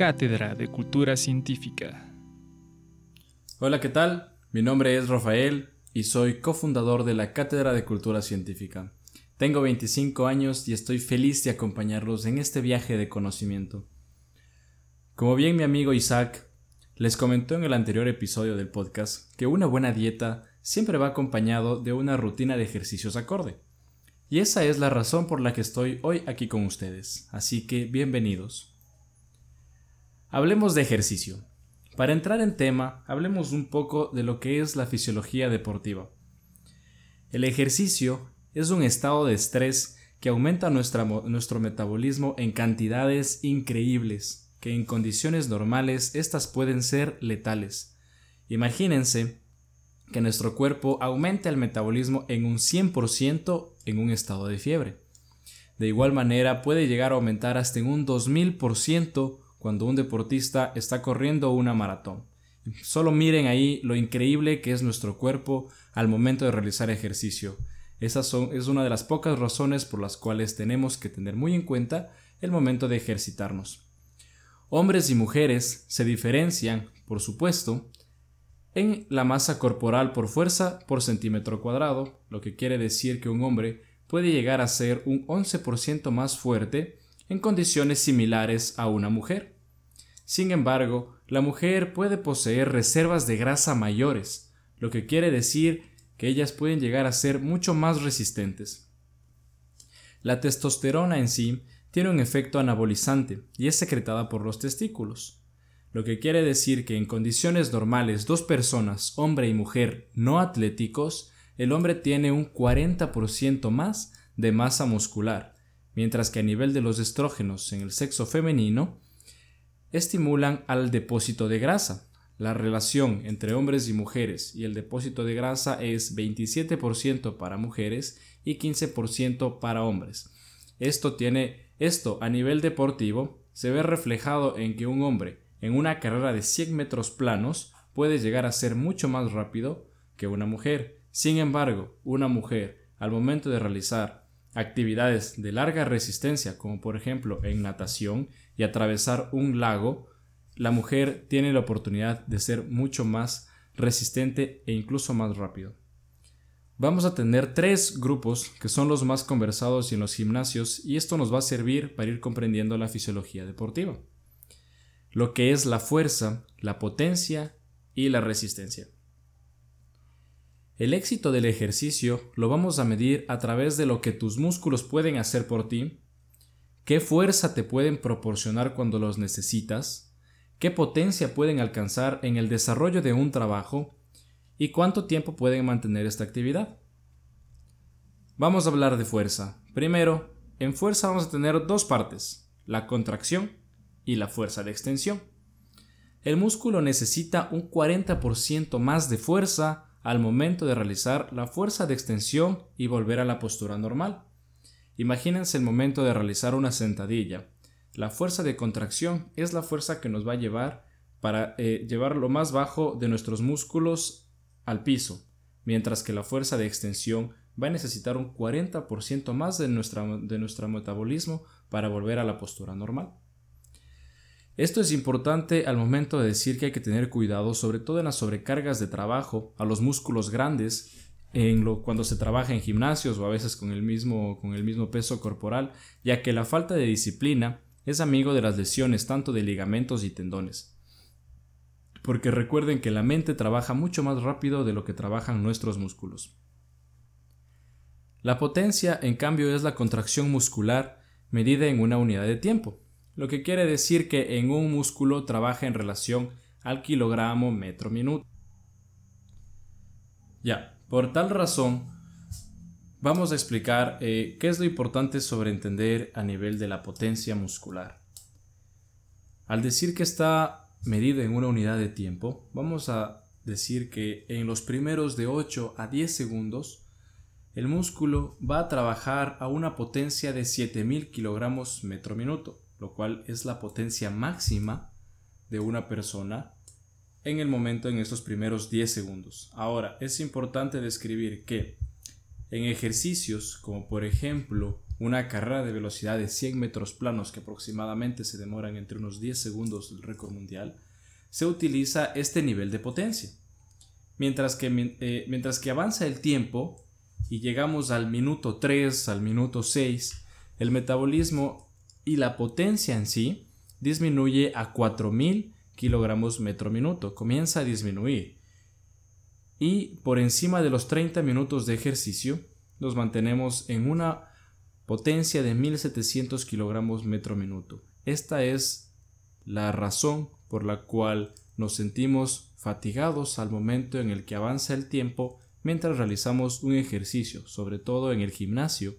Cátedra de Cultura Científica. Hola, ¿qué tal? Mi nombre es Rafael y soy cofundador de la Cátedra de Cultura Científica. Tengo 25 años y estoy feliz de acompañarlos en este viaje de conocimiento. Como bien mi amigo Isaac les comentó en el anterior episodio del podcast que una buena dieta siempre va acompañado de una rutina de ejercicios acorde. Y esa es la razón por la que estoy hoy aquí con ustedes, así que bienvenidos. Hablemos de ejercicio. Para entrar en tema, hablemos un poco de lo que es la fisiología deportiva. El ejercicio es un estado de estrés que aumenta nuestro metabolismo en cantidades increíbles, que en condiciones normales estas pueden ser letales. Imagínense que nuestro cuerpo aumente el metabolismo en un 100% en un estado de fiebre. De igual manera puede llegar a aumentar hasta en un 2000% cuando un deportista está corriendo una maratón. Solo miren ahí lo increíble que es nuestro cuerpo al momento de realizar ejercicio. Esa es una de las pocas razones por las cuales tenemos que tener muy en cuenta el momento de ejercitarnos. Hombres y mujeres se diferencian, por supuesto, en la masa corporal por fuerza por centímetro cuadrado, lo que quiere decir que un hombre puede llegar a ser un 11% más fuerte en condiciones similares a una mujer. Sin embargo, la mujer puede poseer reservas de grasa mayores, lo que quiere decir que ellas pueden llegar a ser mucho más resistentes. La testosterona en sí tiene un efecto anabolizante y es secretada por los testículos lo que quiere decir que en condiciones normales dos personas, hombre y mujer, no atléticos, el hombre tiene un 40% más de masa muscular, mientras que a nivel de los estrógenos en el sexo femenino, estimulan al depósito de grasa. La relación entre hombres y mujeres y el depósito de grasa es 27% para mujeres y 15% para hombres. Esto tiene esto a nivel deportivo se ve reflejado en que un hombre en una carrera de 100 metros planos puede llegar a ser mucho más rápido que una mujer. Sin embargo, una mujer, al momento de realizar actividades de larga resistencia, como por ejemplo en natación y atravesar un lago, la mujer tiene la oportunidad de ser mucho más resistente e incluso más rápido. Vamos a tener tres grupos que son los más conversados en los gimnasios y esto nos va a servir para ir comprendiendo la fisiología deportiva lo que es la fuerza, la potencia y la resistencia. El éxito del ejercicio lo vamos a medir a través de lo que tus músculos pueden hacer por ti, qué fuerza te pueden proporcionar cuando los necesitas, qué potencia pueden alcanzar en el desarrollo de un trabajo y cuánto tiempo pueden mantener esta actividad. Vamos a hablar de fuerza. Primero, en fuerza vamos a tener dos partes, la contracción y la fuerza de extensión. El músculo necesita un 40% más de fuerza al momento de realizar la fuerza de extensión y volver a la postura normal. Imagínense el momento de realizar una sentadilla. La fuerza de contracción es la fuerza que nos va a llevar para eh, llevar lo más bajo de nuestros músculos al piso, mientras que la fuerza de extensión va a necesitar un 40% más de, de nuestro metabolismo para volver a la postura normal. Esto es importante al momento de decir que hay que tener cuidado, sobre todo en las sobrecargas de trabajo, a los músculos grandes, cuando se trabaja en gimnasios o a veces con el mismo peso corporal, ya que la falta de disciplina es amigo de las lesiones tanto de ligamentos y tendones. Porque recuerden que la mente trabaja mucho más rápido de lo que trabajan nuestros músculos. La potencia, en cambio, es la contracción muscular medida en una unidad de tiempo lo que quiere decir que en un músculo trabaja en relación al kilogramo metro minuto. Ya, por tal razón, vamos a explicar eh, qué es lo importante sobre entender a nivel de la potencia muscular. Al decir que está medida en una unidad de tiempo, vamos a decir que en los primeros de 8 a 10 segundos, el músculo va a trabajar a una potencia de 7000 kilogramos metro minuto lo cual es la potencia máxima de una persona en el momento en estos primeros 10 segundos. Ahora, es importante describir que en ejercicios como por ejemplo una carrera de velocidad de 100 metros planos que aproximadamente se demoran entre unos 10 segundos del récord mundial, se utiliza este nivel de potencia. Mientras que, eh, mientras que avanza el tiempo y llegamos al minuto 3, al minuto 6, el metabolismo y la potencia en sí disminuye a 4000 kilogramos metro minuto, comienza a disminuir. Y por encima de los 30 minutos de ejercicio, nos mantenemos en una potencia de 1700 kilogramos metro minuto. Esta es la razón por la cual nos sentimos fatigados al momento en el que avanza el tiempo mientras realizamos un ejercicio, sobre todo en el gimnasio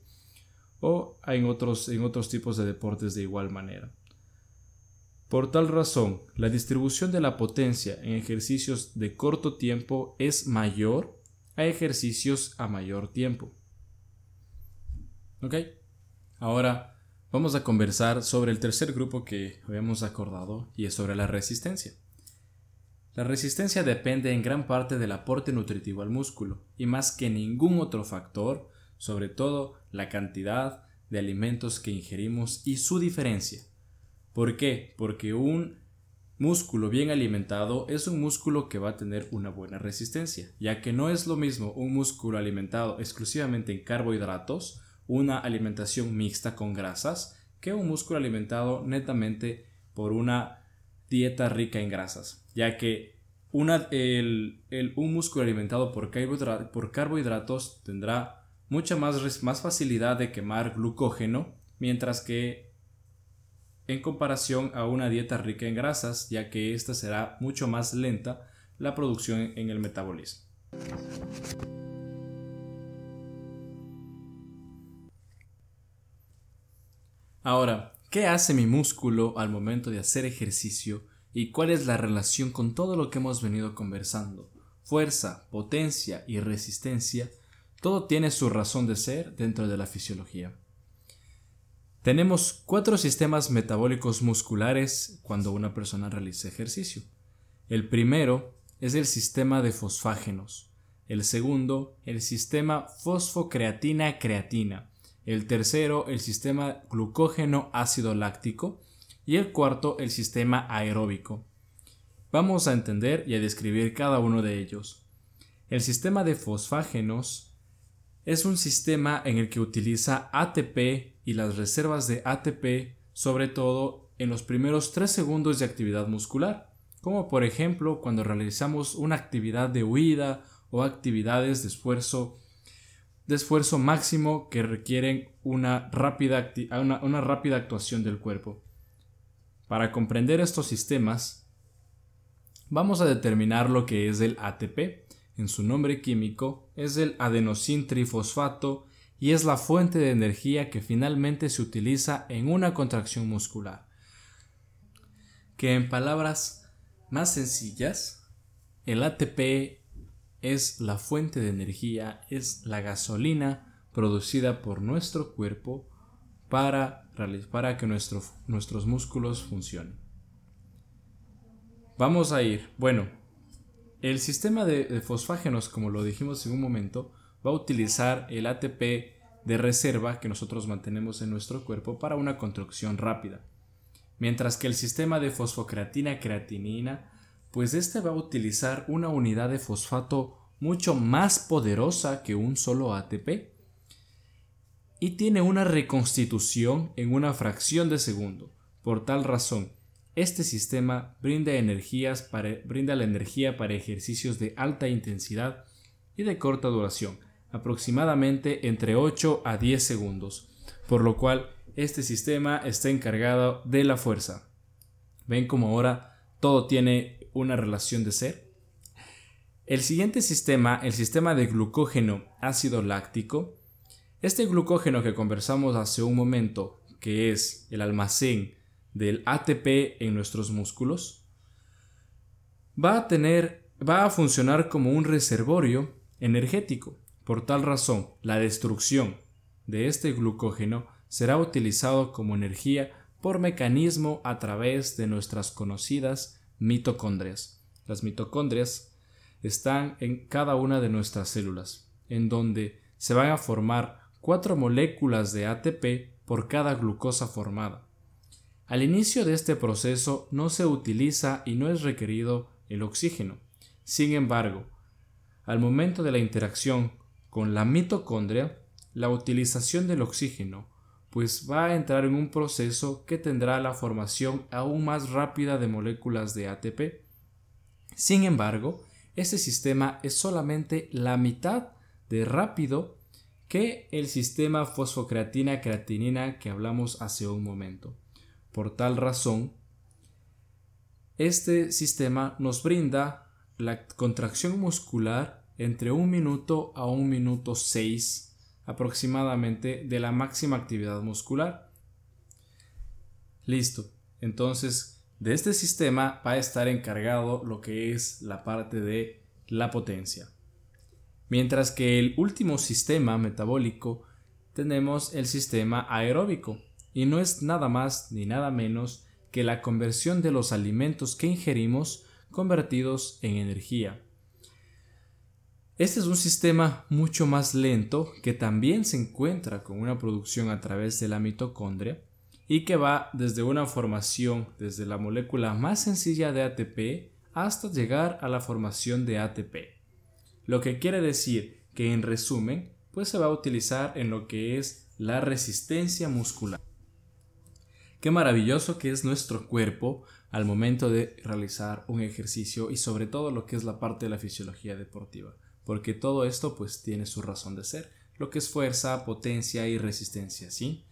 o en otros, en otros tipos de deportes de igual manera. Por tal razón, la distribución de la potencia en ejercicios de corto tiempo es mayor a ejercicios a mayor tiempo. ¿Ok? Ahora vamos a conversar sobre el tercer grupo que habíamos acordado y es sobre la resistencia. La resistencia depende en gran parte del aporte nutritivo al músculo y más que ningún otro factor, sobre todo la cantidad de alimentos que ingerimos y su diferencia. ¿Por qué? Porque un músculo bien alimentado es un músculo que va a tener una buena resistencia, ya que no es lo mismo un músculo alimentado exclusivamente en carbohidratos, una alimentación mixta con grasas, que un músculo alimentado netamente por una dieta rica en grasas, ya que una, el, un músculo alimentado por carbohidratos tendrá mucha más, más facilidad de quemar glucógeno, mientras que en comparación a una dieta rica en grasas, ya que esta será mucho más lenta la producción en el metabolismo. Ahora, ¿qué hace mi músculo al momento de hacer ejercicio y cuál es la relación con todo lo que hemos venido conversando? Fuerza, potencia y resistencia, todo tiene su razón de ser dentro de la fisiología. Tenemos cuatro sistemas metabólicos musculares cuando una persona realiza ejercicio. El primero es el sistema de fosfágenos. El segundo, el sistema fosfocreatina-creatina. El tercero, el sistema glucógeno ácido láctico. Y el cuarto, el sistema aeróbico. Vamos a entender y a describir cada uno de ellos. El sistema de fosfágenos es un sistema en el que utiliza ATP y las reservas de ATP, sobre todo en los primeros 3 segundos de actividad muscular, como por ejemplo cuando realizamos una actividad de huida o actividades de esfuerzo, máximo que requieren una rápida, una rápida actuación del cuerpo. Para comprender estos sistemas, vamos a determinar lo que es el ATP. En su nombre químico es el adenosín trifosfato y es la fuente de energía que finalmente se utiliza en una contracción muscular. Que en palabras más sencillas, el ATP es la fuente de energía, es la gasolina producida por nuestro cuerpo para, para que nuestros músculos funcionen. Vamos a ir, bueno, el sistema de fosfágenos, como lo dijimos en un momento, va a utilizar el ATP de reserva que nosotros mantenemos en nuestro cuerpo para una construcción rápida. Mientras que el sistema de fosfocreatina-creatinina, pues este va a utilizar una unidad de fosfato mucho más poderosa que un solo ATP y tiene una reconstitución en una fracción de segundo. Por tal razón, este sistema brinda, energías brinda la energía para ejercicios de alta intensidad y de corta duración, aproximadamente entre 8 a 10 segundos, por lo cual este sistema está encargado de la fuerza. ¿Ven cómo ahora todo tiene una relación de ser? El siguiente sistema, el sistema de glucógeno ácido láctico, este glucógeno que conversamos hace un momento, que es el almacén del ATP en nuestros músculos, va a tener, va a funcionar como un reservorio energético. Por tal razón, la destrucción de este glucógeno será utilizado como energía por mecanismo a través de nuestras conocidas mitocondrias. Las mitocondrias están en cada una de nuestras células, en donde se van a formar 4 moléculas de ATP por cada glucosa formada. Al inicio de este proceso no se utiliza y no es requerido el oxígeno. Sin embargo, al momento de la interacción con la mitocondria, la utilización del oxígeno pues va a entrar en un proceso que tendrá la formación aún más rápida de moléculas de ATP. Sin embargo, este sistema es solamente la mitad de rápido que el sistema fosfocreatina-creatinina que hablamos hace un momento. Por tal razón, este sistema nos brinda la contracción muscular entre un minuto a un minuto seis aproximadamente de la máxima actividad muscular. Listo. Entonces, de este sistema va a estar encargado lo que es la parte de la potencia. Mientras que el último sistema metabólico tenemos el sistema aeróbico y no es nada más ni nada menos que la conversión de los alimentos que ingerimos convertidos en energía. Este es un sistema mucho más lento que también se encuentra con una producción a través de la mitocondria y que va desde una formación desde la molécula más sencilla de ATP hasta llegar a la formación de ATP. Lo que quiere decir que en resumen, pues se va a utilizar en lo que es la resistencia muscular. Qué maravilloso que es nuestro cuerpo al momento de realizar un ejercicio y sobre todo lo que es la parte de la fisiología deportiva porque todo esto pues tiene su razón de ser, lo que es fuerza, potencia y resistencia, ¿sí?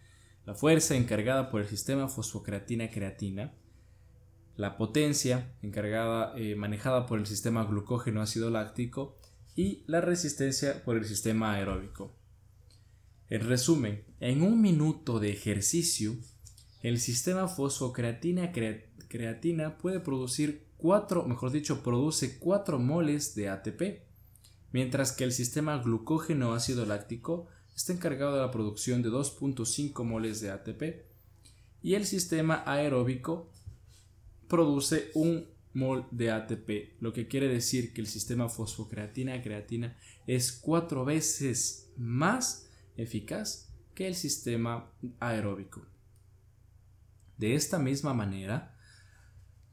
La fuerza encargada por el sistema fosfocreatina-creatina, la potencia encargada, eh, manejada por el sistema glucógeno ácido láctico y la resistencia por el sistema aeróbico. En resumen, en un minuto de ejercicio, el sistema fosfocreatina-creatina puede producir 4, mejor dicho, produce 4 moles de ATP mientras que el sistema glucógeno ácido láctico está encargado de la producción de 2.5 moles de ATP y el sistema aeróbico produce un mol de ATP, lo que quiere decir que el sistema fosfocreatina-creatina es cuatro veces más eficaz que el sistema aeróbico. De esta misma manera,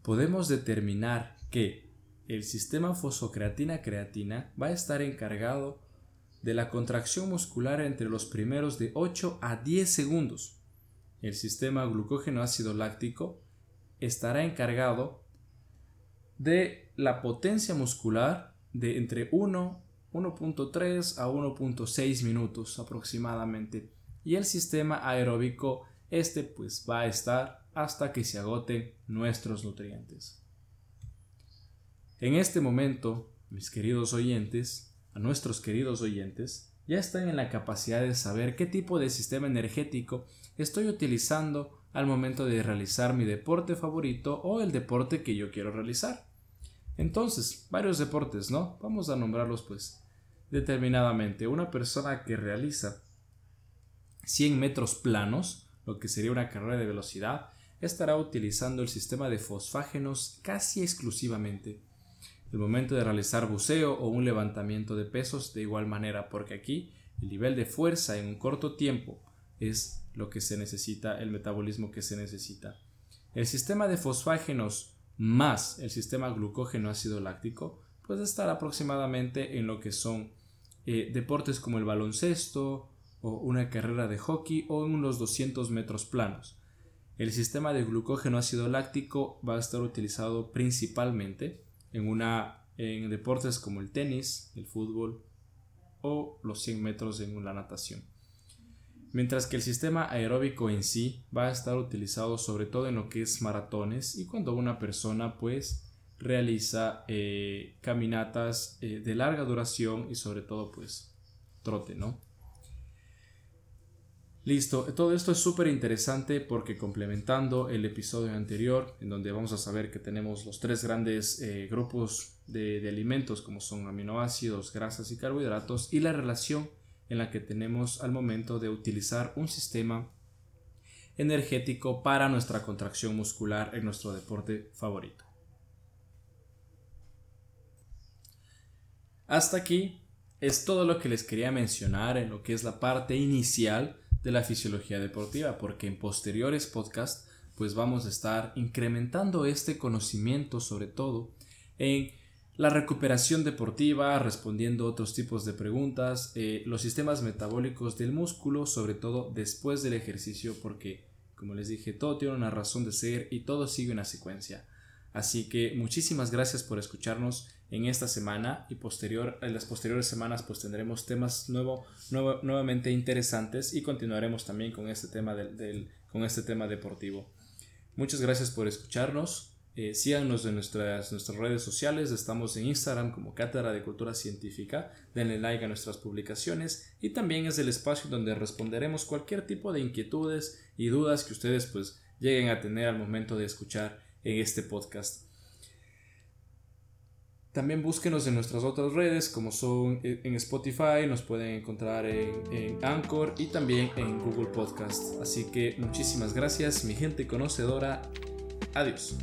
podemos determinar que el sistema fosfocreatina-creatina va a estar encargado de la contracción muscular entre los primeros de 8 a 10 segundos. El sistema glucógeno ácido láctico estará encargado de la potencia muscular de entre 1, 1.3 a 1.6 minutos aproximadamente. Y el sistema aeróbico, este pues va a estar hasta que se agoten nuestros nutrientes. En este momento, mis queridos oyentes, a nuestros queridos oyentes, ya están en la capacidad de saber qué tipo de sistema energético estoy utilizando al momento de realizar mi deporte favorito o el deporte que yo quiero realizar. Entonces, varios deportes, ¿no? Vamos a nombrarlos pues determinadamente. Una persona que realiza 100 metros planos, lo que sería una carrera de velocidad, estará utilizando el sistema de fosfágenos casi exclusivamente el momento de realizar buceo o un levantamiento de pesos de igual manera, porque aquí el nivel de fuerza en un corto tiempo es lo que se necesita, el metabolismo que se necesita. El sistema de fosfágenos más el sistema glucógeno ácido láctico puede estar aproximadamente en lo que son eh, deportes como el baloncesto una carrera de hockey o en unos 200 metros planos. El sistema de glucógeno ácido láctico va a estar utilizado principalmente en, una, en deportes como el tenis, el fútbol o los 100 metros en la natación. Mientras que el sistema aeróbico en sí va a estar utilizado sobre todo en lo que es maratones y cuando una persona pues realiza eh, caminatas eh, de larga duración y sobre todo pues trote, ¿no? Listo, todo esto es súper interesante porque complementando el episodio anterior, en donde vamos a saber que tenemos los tres grandes eh, grupos de, de, alimentos como son aminoácidos, grasas y carbohidratos y la relación en la que tenemos al momento de utilizar un sistema energético para nuestra contracción muscular en nuestro deporte favorito. Hasta aquí es todo lo que les quería mencionar en lo que es la parte inicial de la fisiología deportiva, porque en posteriores podcasts pues vamos a estar incrementando este conocimiento sobre todo en la recuperación deportiva, respondiendo otros tipos de preguntas, eh, los sistemas metabólicos del músculo, sobre todo después del ejercicio, porque como les dije, todo tiene una razón de ser y todo sigue una secuencia. Así que muchísimas gracias por escucharnos en esta semana y posterior, en las posteriores semanas pues tendremos temas nuevo, nuevamente interesantes y continuaremos también con este tema, del, con este tema deportivo. Muchas gracias por escucharnos. Eh, síganos en nuestras, nuestras redes sociales. Estamos en Instagram como Cátedra de Cultura Científica. Denle like a nuestras publicaciones y también es el espacio donde responderemos cualquier tipo de inquietudes y dudas que ustedes pues lleguen a tener al momento de escuchar en este podcast. También búsquenos en nuestras otras redes como son eh, en Spotify, nos pueden encontrar en, en, Anchor y también en Google Podcast. Así que muchísimas gracias mi gente conocedora. Adiós.